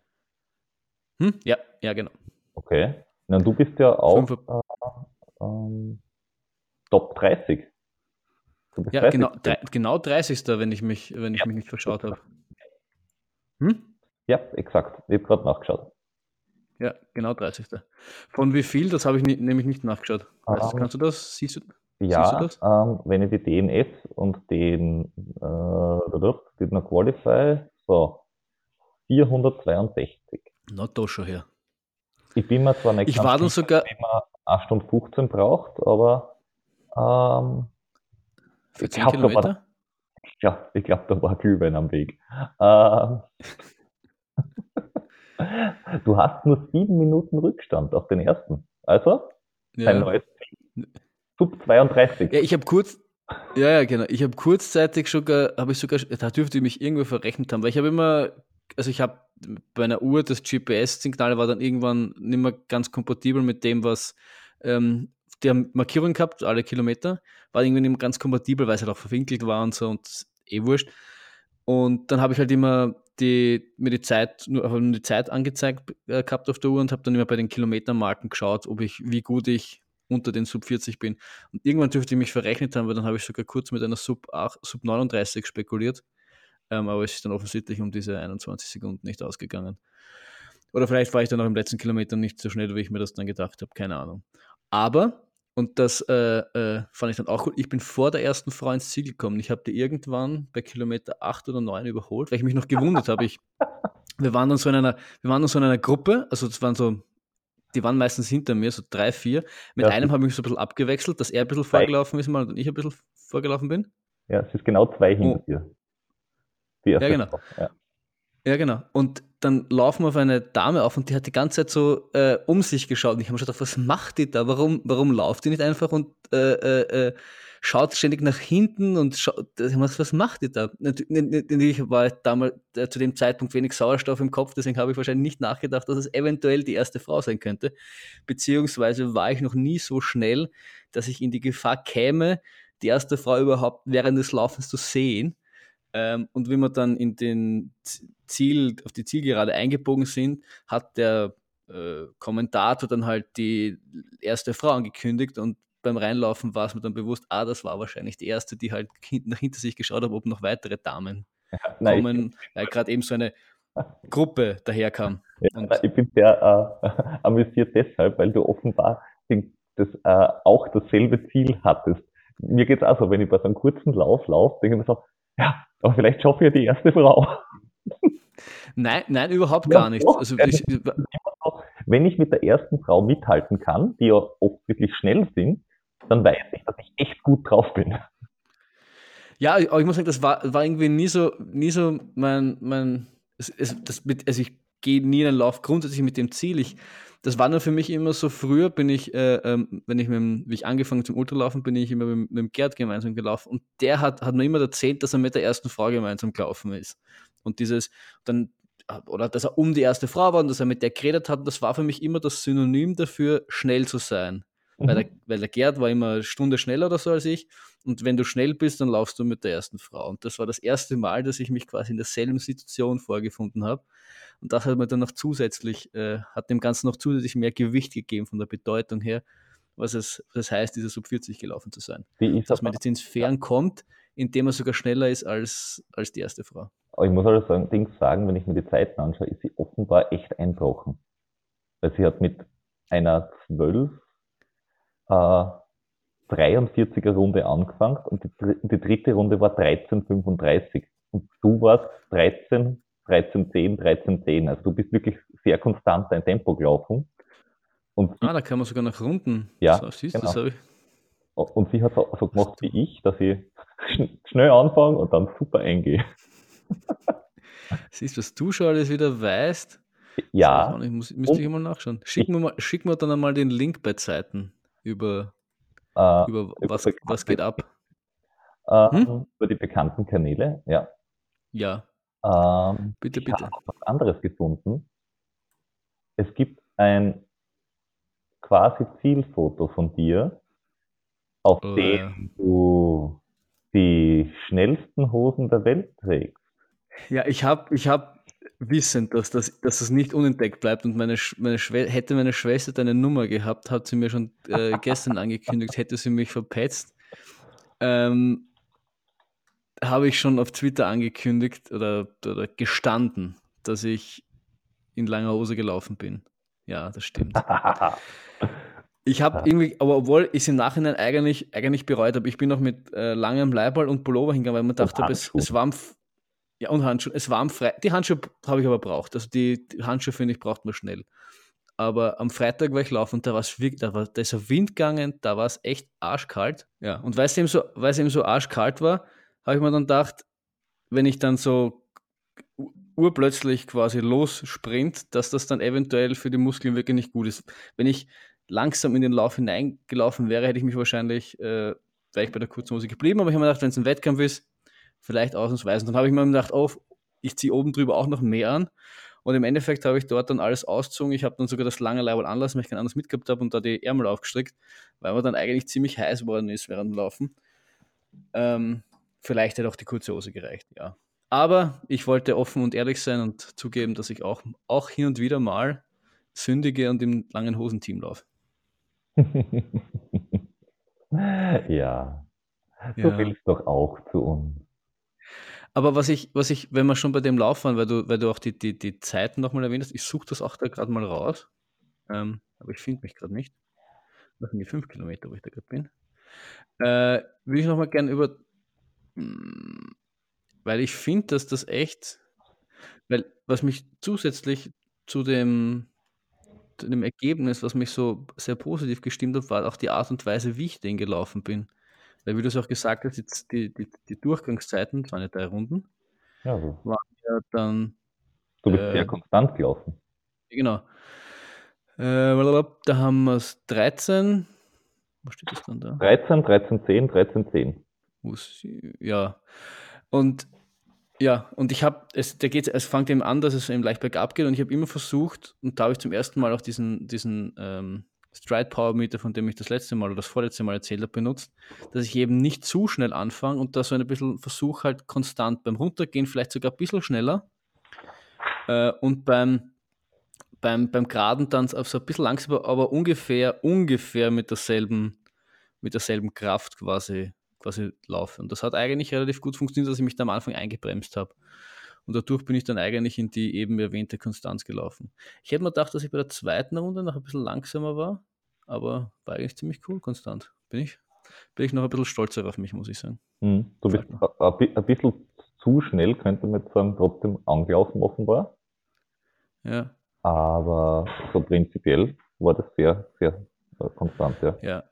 Hm? Ja, ja, genau. Okay. Na, du bist ja auch ähm, Top 30. Ja, 30. Genau, drei, genau 30. wenn ich mich, wenn ich mich nicht verschaut habe. Hm? Ja, exakt. Ich habe gerade nachgeschaut. Ja, genau 30. Von wie viel, das habe ich nämlich nicht nachgeschaut. Weißt, um, kannst du das? Siehst du, ja, siehst du das? Ähm, wenn ich die DNS und den äh, den Qualify, so 462. Na, da schon her. Ich bin mir zwar nicht ich war dann sogar, sicher, 1 Stunde 15 braucht, aber ähm, für 10 glaub, Kilometer? War, ja, ich glaube, da war Glühwein am Weg. Ähm, du hast nur 7 Minuten Rückstand auf den ersten. Also, ja. neues Sub 32. Ja, ich habe kurz, ja, ja, genau. Ich habe kurzzeitig sogar, habe ich sogar, da dürfte ich mich irgendwo verrechnet haben, weil ich habe immer also ich habe bei einer Uhr das GPS-Signal war dann irgendwann nicht mehr ganz kompatibel mit dem, was ähm, die Markierung gehabt, alle Kilometer, war irgendwie nicht mehr ganz kompatibel, weil es halt auch verwinkelt war und so und eh wurscht. Und dann habe ich halt immer die, mir die Zeit, nur, nur die Zeit angezeigt äh, gehabt auf der Uhr und habe dann immer bei den Kilometermarken geschaut, ob ich, wie gut ich unter den Sub 40 bin. Und irgendwann dürfte ich mich verrechnet haben, weil dann habe ich sogar kurz mit einer Sub, 8, Sub 39 spekuliert. Ähm, aber es ist dann offensichtlich um diese 21 Sekunden nicht ausgegangen. Oder vielleicht war ich dann auch im letzten Kilometer nicht so schnell, wie ich mir das dann gedacht habe, keine Ahnung. Aber, und das äh, äh, fand ich dann auch gut, ich bin vor der ersten Frau ins Ziel gekommen. Ich habe die irgendwann bei Kilometer 8 oder 9 überholt, weil ich mich noch gewundert habe. Ich, wir waren dann so in einer, wir waren dann so in einer Gruppe, also es waren so, die waren meistens hinter mir, so drei, vier. Mit ja, einem habe ich mich so ein bisschen abgewechselt, dass er ein bisschen vorgelaufen ist mal und ich ein bisschen vorgelaufen bin. Ja, es ist genau zwei hinter oh. dir. Ja, genau. Ja. ja, genau. Und dann laufen wir auf eine Dame auf und die hat die ganze Zeit so äh, um sich geschaut. Und ich habe mir gedacht, was macht die da? Warum, warum lauft die nicht einfach und äh, äh, äh schaut ständig nach hinten und schaut, was macht die da? Natürlich war damals äh, zu dem Zeitpunkt wenig Sauerstoff im Kopf, deswegen habe ich wahrscheinlich nicht nachgedacht, dass es eventuell die erste Frau sein könnte. Beziehungsweise war ich noch nie so schnell, dass ich in die Gefahr käme, die erste Frau überhaupt während des Laufens zu sehen. Ähm, und wie wir dann in den Ziel, auf die Zielgerade eingebogen sind, hat der äh, Kommentator dann halt die erste Frau angekündigt und beim Reinlaufen war es mir dann bewusst, ah, das war wahrscheinlich die erste, die halt nach hinter sich geschaut hat, ob noch weitere Damen ja, kommen, weil gerade eben so eine Gruppe daherkam. Ja, ich bin sehr äh, amüsiert deshalb, weil du offenbar das, äh, auch dasselbe Ziel hattest. Mir geht es auch so, wenn ich bei so einem kurzen Lauf laufe, denke ich mir so, ja, aber vielleicht schaffe ich ja die erste Frau. Nein, nein, überhaupt ja, gar nicht. Doch, also, ich, wenn ich mit der ersten Frau mithalten kann, die ja oft wirklich schnell sind, dann weiß ich, dass ich echt gut drauf bin. Ja, aber ich muss sagen, das war, war irgendwie nie so, nie so mein, mein es, es, das mit, also ich gehe nie in einen Lauf grundsätzlich mit dem Ziel. Ich, das war nur für mich immer so, früher bin ich, äh, ähm, wenn ich mit dem, wie ich angefangen zum Ultralaufen, bin ich immer mit, mit dem Gerd gemeinsam gelaufen und der hat, hat mir immer erzählt, dass er mit der ersten Frau gemeinsam gelaufen ist. Und dieses, dann, oder dass er um die erste Frau war und dass er mit der geredet hat, das war für mich immer das Synonym dafür, schnell zu sein. Mhm. Weil, der, weil der Gerd war immer eine Stunde schneller oder so als ich. Und wenn du schnell bist, dann laufst du mit der ersten Frau. Und das war das erste Mal, dass ich mich quasi in derselben Situation vorgefunden habe. Und das hat mir dann noch zusätzlich, äh, hat dem Ganzen noch zusätzlich mehr Gewicht gegeben von der Bedeutung her, was es, was heißt, diese Sub 40 gelaufen zu sein. Dass man jetzt ins Fern kommt, indem er sogar schneller ist als, als die erste Frau. Aber ich muss allerdings sagen, wenn ich mir die Zeiten anschaue, ist sie offenbar echt einbrochen. Weil sie hat mit einer 12 äh, 43er Runde angefangen und die, die dritte Runde war 13,35. Und du warst 13, 13,10, 13,10. Also du bist wirklich sehr konstant dein Tempo gelaufen. Und ah, da kann man sogar nach Runden. Ja, so, siehst, genau. das ich. Und sie hat so, so gemacht wie ich, dass ich schnell anfange und dann super eingehe. Siehst du, was du schon alles wieder weißt? Ja. Ich muss, müsste ich mal nachschauen. Schick mir, mal, schick mir dann einmal den Link bei Zeiten über, äh, über, was, über was geht ab. Äh, hm? Über die bekannten Kanäle, ja. Ja. Ähm, bitte, bitte. Ich habe was anderes gefunden. Es gibt ein quasi Zielfoto von dir, auf oh, dem ja. du die schnellsten Hosen der Welt trägst. Ja, ich habe ich hab wissend, dass das, dass das nicht unentdeckt bleibt und meine, meine hätte meine Schwester deine Nummer gehabt, hat sie mir schon äh, gestern angekündigt, hätte sie mich verpetzt. Ähm, habe ich schon auf Twitter angekündigt oder, oder gestanden, dass ich in langer Hose gelaufen bin. Ja, das stimmt. Ich habe irgendwie, aber obwohl ich es im Nachhinein eigentlich, eigentlich bereut habe, ich bin noch mit äh, langem Leiberl und Pullover hingegangen, weil man dachte, es, es war ja, und Handschuhe. Es war am Freitag. Die Handschuhe habe ich aber braucht. Also die, die Handschuhe, finde ich, braucht man schnell. Aber am Freitag war ich laufen und da, war's wirklich, da war da ist ein Wind gegangen, da war es echt arschkalt. Ja, und weil es eben so, weil es eben so arschkalt war, habe ich mir dann gedacht, wenn ich dann so urplötzlich quasi lossprint, dass das dann eventuell für die Muskeln wirklich nicht gut ist. Wenn ich langsam in den Lauf hineingelaufen wäre, hätte ich mich wahrscheinlich, äh, wäre ich bei der kurzen Hose geblieben, aber ich habe mir gedacht, wenn es ein Wettkampf ist, vielleicht ausnahmsweise. Dann habe ich mir gedacht, oh, ich ziehe oben drüber auch noch mehr an. Und im Endeffekt habe ich dort dann alles ausgezogen. Ich habe dann sogar das lange Leibel anlassen, weil ich kein anderes mitgehabt habe und da die Ärmel aufgestrickt, weil man dann eigentlich ziemlich heiß geworden ist während dem Laufen. Ähm, vielleicht hätte auch die kurze Hose gereicht, ja. Aber ich wollte offen und ehrlich sein und zugeben, dass ich auch, auch hin und wieder mal sündige und im langen Hosenteam laufe. ja, du ja. willst doch auch zu uns. Aber was ich, was ich, wenn wir schon bei dem Lauf waren, weil du, weil du auch die, die, die Zeiten nochmal erwähnt hast, ich suche das auch da gerade mal raus. Ähm, aber ich finde mich gerade nicht. Das sind die fünf Kilometer, wo ich da gerade bin. Äh, will ich nochmal gerne über, hm, weil ich finde, dass das echt, weil was mich zusätzlich zu dem, zu dem Ergebnis, was mich so sehr positiv gestimmt hat, war auch die Art und Weise, wie ich den gelaufen bin. Weil, wie du es auch gesagt hast, jetzt die, die, die Durchgangszeiten, das waren ja drei Runden, ja, so. waren ja dann. Du bist äh, sehr konstant gelaufen. Genau. Äh, da haben wir es 13. Wo steht das dann da? 13, 13, 10, 13, 10. Ja. Und ja, und ich habe, es, da geht's, es fängt eben an, dass es eben leicht bergab geht und ich habe immer versucht, und da habe ich zum ersten Mal auch diesen, diesen ähm, Stride Power Meter, von dem ich das letzte Mal oder das vorletzte Mal erzählt habe, benutzt, dass ich eben nicht zu schnell anfange und da so ein bisschen versuche halt konstant beim Runtergehen, vielleicht sogar ein bisschen schneller äh, und beim, beim, beim Geraden dann auf so ein bisschen langsamer, aber ungefähr, ungefähr mit derselben, mit derselben Kraft quasi, quasi laufe. Und das hat eigentlich relativ gut funktioniert, dass ich mich da am Anfang eingebremst habe. Und dadurch bin ich dann eigentlich in die eben erwähnte Konstanz gelaufen. Ich hätte mir gedacht, dass ich bei der zweiten Runde noch ein bisschen langsamer war, aber war eigentlich ziemlich cool, konstant. Bin ich, bin ich noch ein bisschen stolzer auf mich, muss ich sagen. Hm, du bist ein bisschen zu schnell, könnte man jetzt sagen, trotzdem angelaufen offenbar. Ja. Aber so prinzipiell war das sehr, sehr äh, konstant, ja. Ja,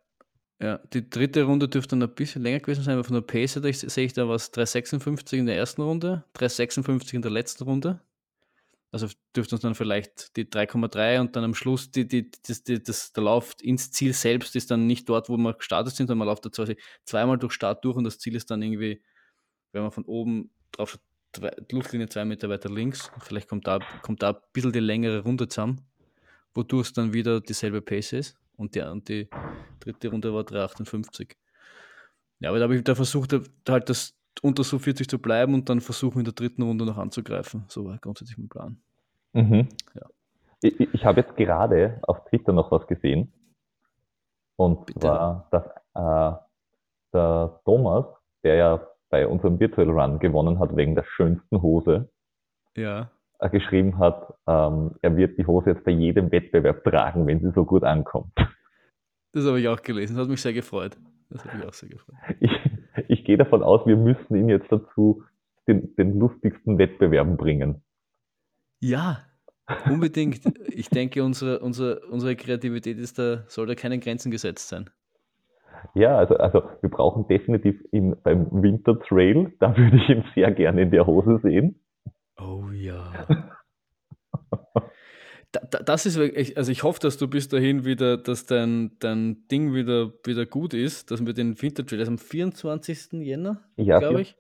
ja, die dritte Runde dürfte dann ein bisschen länger gewesen sein, aber von der Pace her sehe ich da was 3,56 in der ersten Runde, 3,56 in der letzten Runde. Also dürfte uns dann vielleicht die 3,3 und dann am Schluss die, die, das, die, das, der Lauf ins Ziel selbst ist dann nicht dort, wo wir gestartet sind, sondern man läuft da quasi zweimal durch Start durch und das Ziel ist dann irgendwie, wenn man von oben drauf schaut, zwei, Luftlinie zwei Meter weiter links. Vielleicht kommt da, kommt da ein bisschen die längere Runde zusammen, wodurch es dann wieder dieselbe Pace ist. Und die, und die dritte Runde war 3,58. Ja, aber da habe ich da versucht, halt das unter so 40 zu bleiben und dann versuchen in der dritten Runde noch anzugreifen. So war grundsätzlich mein Plan. Mhm. Ja. Ich, ich habe jetzt gerade auf Twitter noch was gesehen. Und Bitte. zwar, dass äh, der Thomas, der ja bei unserem Virtual Run gewonnen hat wegen der schönsten Hose, ja. Äh, geschrieben hat, ähm, er wird die Hose jetzt bei jedem Wettbewerb tragen, wenn sie so gut ankommt. Das habe ich auch gelesen, das hat mich sehr gefreut. Das hat mich auch sehr gefreut. Ich, ich gehe davon aus, wir müssen ihn jetzt dazu den, den lustigsten Wettbewerben bringen. Ja, unbedingt. ich denke, unsere, unsere, unsere Kreativität ist da, soll da keine Grenzen gesetzt sein. Ja, also, also wir brauchen definitiv ihn beim Winter Trail, da würde ich ihn sehr gerne in der Hose sehen. Oh ja. das ist wirklich, also ich hoffe, dass du bis dahin wieder, dass dein, dein Ding wieder, wieder gut ist, dass wir den Winter Trail, also am 24. Jänner, ja, glaube ich.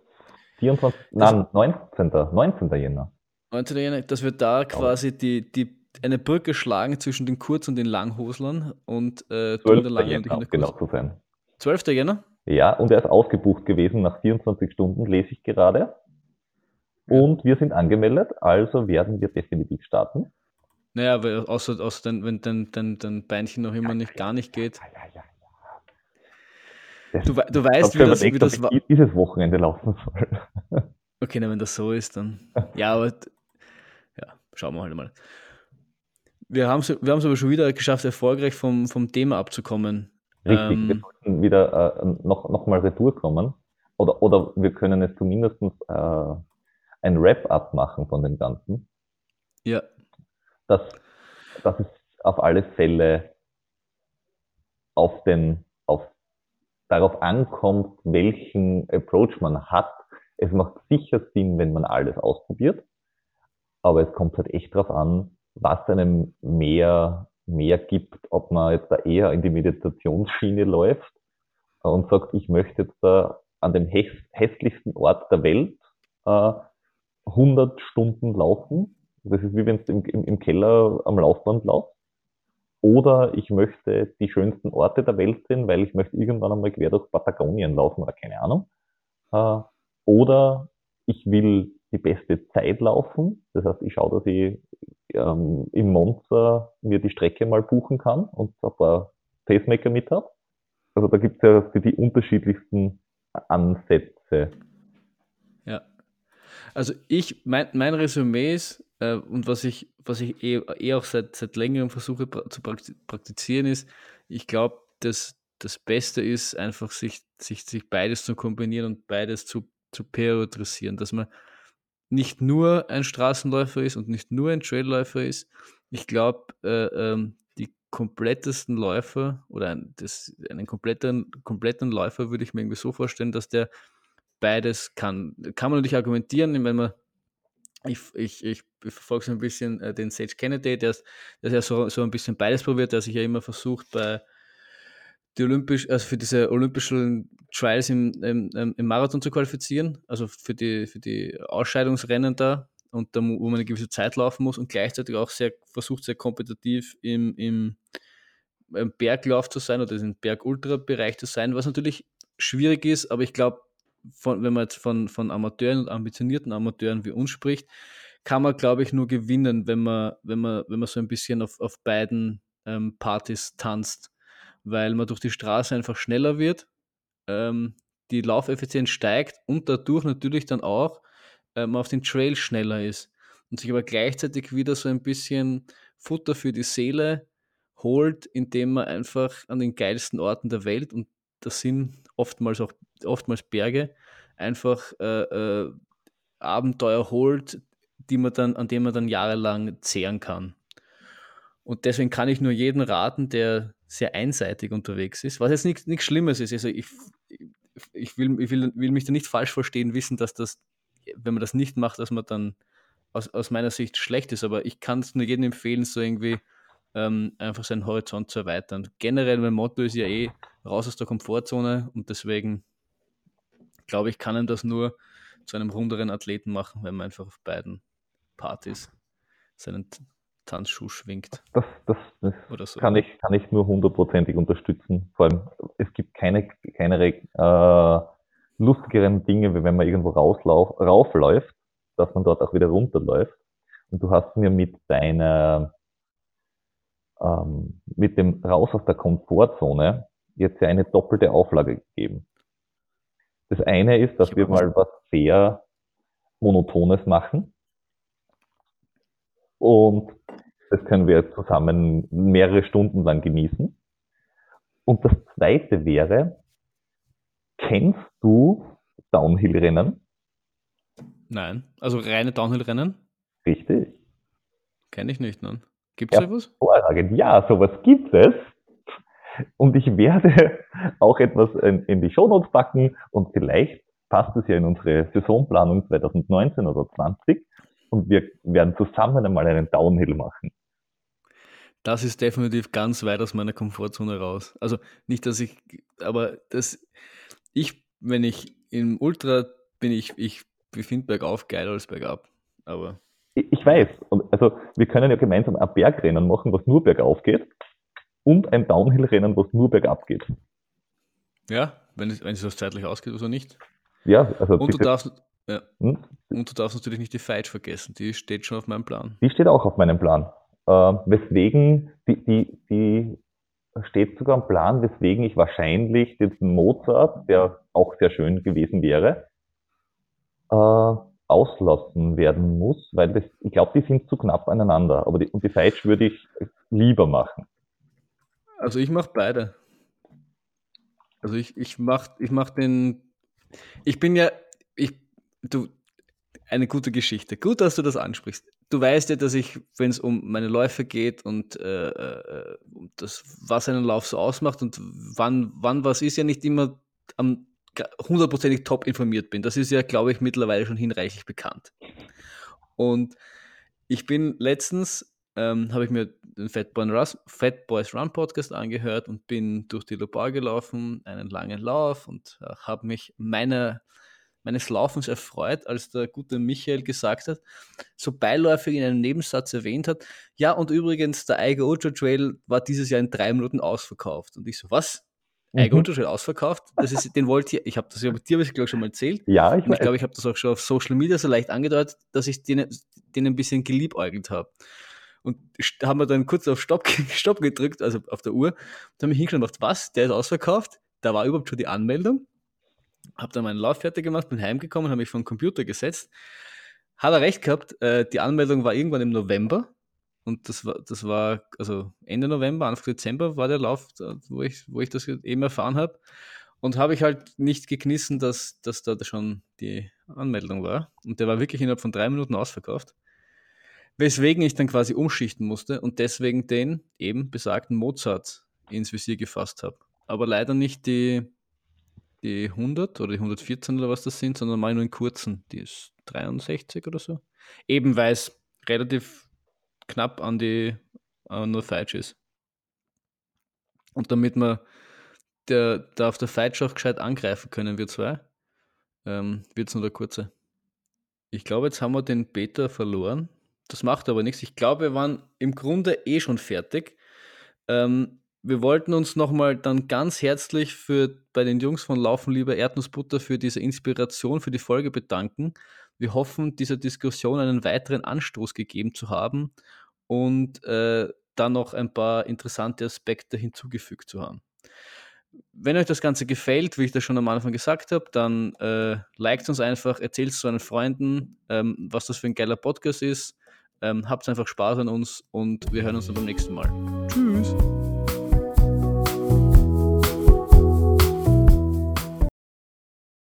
24, nein, 19. 19. Jänner. 19. Jänner, dass wir da quasi die, die, eine Brücke schlagen zwischen den Kurz- und den Langhoslern und äh, 12. Jänner, Jänner um genau zu sein. 12. Jänner? Ja, und er ist ausgebucht gewesen nach 24 Stunden, lese ich gerade. Und wir sind angemeldet, also werden wir definitiv starten. Naja, weil außer, außer dann, wenn dein, dein, dein Beinchen noch immer nicht gar nicht geht. Du, du weißt, wie das, wie das war. Dieses Wochenende laufen soll. Okay, na, wenn das so ist, dann. Ja, aber ja, schauen wir halt mal. Wir haben es wir aber schon wieder geschafft, erfolgreich vom, vom Thema abzukommen. Richtig, ähm, wir sollten wieder äh, noch, noch mal retour kommen. Oder, oder wir können es zumindest äh, ein Wrap-up machen von dem Ganzen. Ja dass, dass es auf alle Fälle auf den, auf, darauf ankommt, welchen Approach man hat. Es macht sicher Sinn, wenn man alles ausprobiert, aber es kommt halt echt darauf an, was einem mehr, mehr gibt, ob man jetzt da eher in die Meditationsschiene läuft und sagt, ich möchte jetzt da an dem hässlichsten Ort der Welt äh, 100 Stunden laufen das ist wie wenn du im, im, im Keller am Laufband laufst. Oder ich möchte die schönsten Orte der Welt sehen, weil ich möchte irgendwann einmal quer durch Patagonien laufen oder keine Ahnung. Äh, oder ich will die beste Zeit laufen. Das heißt, ich schaue, dass ich ähm, in Monza mir die Strecke mal buchen kann und ein paar Pacemaker mit habe. Also da gibt es ja die, die unterschiedlichsten Ansätze. Also ich, mein, mein Resümee ist, äh, und was ich, was ich eh, eh auch seit, seit längerem versuche pra zu praktizieren, ist, ich glaube, dass das Beste ist, einfach sich, sich, sich beides zu kombinieren und beides zu, zu priorisieren, dass man nicht nur ein Straßenläufer ist und nicht nur ein Trailläufer ist. Ich glaube, äh, ähm, die komplettesten Läufer oder ein, das, einen kompletten, kompletten Läufer würde ich mir irgendwie so vorstellen, dass der beides kann. Kann man natürlich argumentieren, wenn man ich, ich, ich verfolge so ein bisschen äh, den Sage Kennedy, der, ist, ja so, so ein bisschen beides probiert, der sich ja immer versucht, bei die Olympisch, also für diese olympischen Trials im, im, im Marathon zu qualifizieren, also für die, für die Ausscheidungsrennen da und da, wo man eine gewisse Zeit laufen muss und gleichzeitig auch sehr versucht, sehr kompetitiv im im Berglauf zu sein oder im Berg-Ultra-Bereich zu sein, was natürlich schwierig ist, aber ich glaube, wenn man jetzt von, von Amateuren und ambitionierten Amateuren wie uns spricht, kann man, glaube ich, nur gewinnen, wenn man, wenn man, wenn man so ein bisschen auf, auf beiden ähm, Partys tanzt, weil man durch die Straße einfach schneller wird, ähm, die Laufeffizienz steigt und dadurch natürlich dann auch ähm, auf den Trail schneller ist und sich aber gleichzeitig wieder so ein bisschen Futter für die Seele holt, indem man einfach an den geilsten Orten der Welt, und das sind oftmals auch oftmals Berge, einfach äh, äh, Abenteuer holt, die man dann, an denen man dann jahrelang zehren kann. Und deswegen kann ich nur jeden raten, der sehr einseitig unterwegs ist, was jetzt nichts, nichts Schlimmes ist. Also ich, ich, will, ich will, will mich da nicht falsch verstehen, wissen, dass das, wenn man das nicht macht, dass man dann aus, aus meiner Sicht schlecht ist. Aber ich kann es nur jedem empfehlen, so irgendwie ähm, einfach seinen Horizont zu erweitern. Generell mein Motto ist ja eh raus aus der Komfortzone und deswegen glaube ich, kann ihm das nur zu einem runderen Athleten machen, wenn man einfach auf beiden Partys seinen Tanzschuh schwingt. Das, das, das so. kann, ich, kann ich nur hundertprozentig unterstützen. Vor allem, es gibt keine, keine äh, lustigeren Dinge, wie wenn man irgendwo rauslauf, raufläuft, dass man dort auch wieder runterläuft. Und du hast mir mit deiner, ähm, mit dem Raus aus der Komfortzone jetzt ja eine doppelte Auflage gegeben. Das eine ist, dass wir mal was sehr Monotones machen. Und das können wir zusammen mehrere Stunden lang genießen. Und das zweite wäre, kennst du Downhill-Rennen? Nein, also reine Downhill-Rennen? Richtig. Kenne ich nicht, nein. Gibt es ja, sowas? Ja, sowas gibt es. Und ich werde auch etwas in, in die Shownotes packen und vielleicht passt es ja in unsere Saisonplanung 2019 oder 20 und wir werden zusammen einmal einen Downhill machen. Das ist definitiv ganz weit aus meiner Komfortzone raus. Also nicht, dass ich, aber das, ich, wenn ich im Ultra bin, ich, ich finde bergauf geiler als bergab. Aber. Ich, ich weiß. Also wir können ja gemeinsam ein Bergrennen machen, was nur bergauf geht und ein Downhill-Rennen, was nur bergab geht. Ja, wenn es, wenn es das zeitlich ausgeht oder nicht. Ja, also. Und, du darfst, ja. Hm? und du darfst natürlich nicht die Fight vergessen, die steht schon auf meinem Plan. Die steht auch auf meinem Plan. Äh, weswegen, die, die, die steht sogar am Plan, weswegen ich wahrscheinlich den Mozart, der auch sehr schön gewesen wäre, äh, auslassen werden muss, weil das, ich glaube, die sind zu knapp aneinander. Aber die, und die Feitsch würde ich lieber machen. Also ich mache beide. Also ich, ich mache ich mach den. Ich bin ja. Ich, du, eine gute Geschichte. Gut, dass du das ansprichst. Du weißt ja, dass ich, wenn es um meine Läufe geht und äh, äh, das, was einen Lauf so ausmacht und wann, wann was ist, ja nicht immer am hundertprozentig top informiert bin. Das ist ja, glaube ich, mittlerweile schon hinreichend bekannt. Und ich bin letztens ähm, habe ich mir den Fat, Boys Run Podcast angehört und bin durch die Lobau gelaufen, einen langen Lauf und äh, habe mich meiner, meines Laufens erfreut, als der gute Michael gesagt hat, so beiläufig in einem Nebensatz erwähnt hat, ja und übrigens, der Eiger Ultra Trail war dieses Jahr in drei Minuten ausverkauft. Und ich so, was? Eiger mhm. Ultra Trail ausverkauft? Das ist, den wollte ich, ich habe das ja dir, ich glaube schon mal erzählt. Ja, ich, ich glaube, ich habe das auch schon auf Social Media so leicht angedeutet, dass ich den, den ein bisschen geliebäugelt habe und haben wir dann kurz auf Stopp, Stopp gedrückt, also auf der Uhr, und haben mich hingeschaut und gedacht, was, der ist ausverkauft? Da war überhaupt schon die Anmeldung. Habe dann meinen Lauf fertig gemacht, bin heimgekommen, habe mich den Computer gesetzt. Hat er recht gehabt, äh, die Anmeldung war irgendwann im November. Und das war, das war, also Ende November, Anfang Dezember war der Lauf, wo ich, wo ich das eben erfahren habe. Und habe ich halt nicht geknissen, dass, dass da schon die Anmeldung war. Und der war wirklich innerhalb von drei Minuten ausverkauft. Weswegen ich dann quasi umschichten musste und deswegen den eben besagten Mozart ins Visier gefasst habe. Aber leider nicht die, die 100 oder die 114 oder was das sind, sondern mal nur in kurzen. Die ist 63 oder so. Eben weil es relativ knapp an die an der Feitsch ist. Und damit wir der, da auf der Feitsch auch gescheit angreifen können, wir zwei, ähm, wird es nur der kurze. Ich glaube, jetzt haben wir den Beta verloren. Das macht aber nichts. Ich glaube, wir waren im Grunde eh schon fertig. Ähm, wir wollten uns nochmal dann ganz herzlich für, bei den Jungs von Laufen lieber Erdnussbutter für diese Inspiration für die Folge bedanken. Wir hoffen, dieser Diskussion einen weiteren Anstoß gegeben zu haben und äh, dann noch ein paar interessante Aspekte hinzugefügt zu haben. Wenn euch das Ganze gefällt, wie ich das schon am Anfang gesagt habe, dann äh, liked uns einfach, erzählt es zu euren Freunden, ähm, was das für ein geiler Podcast ist. Ähm, habt einfach Spaß an uns und wir hören uns dann beim nächsten Mal. Tschüss!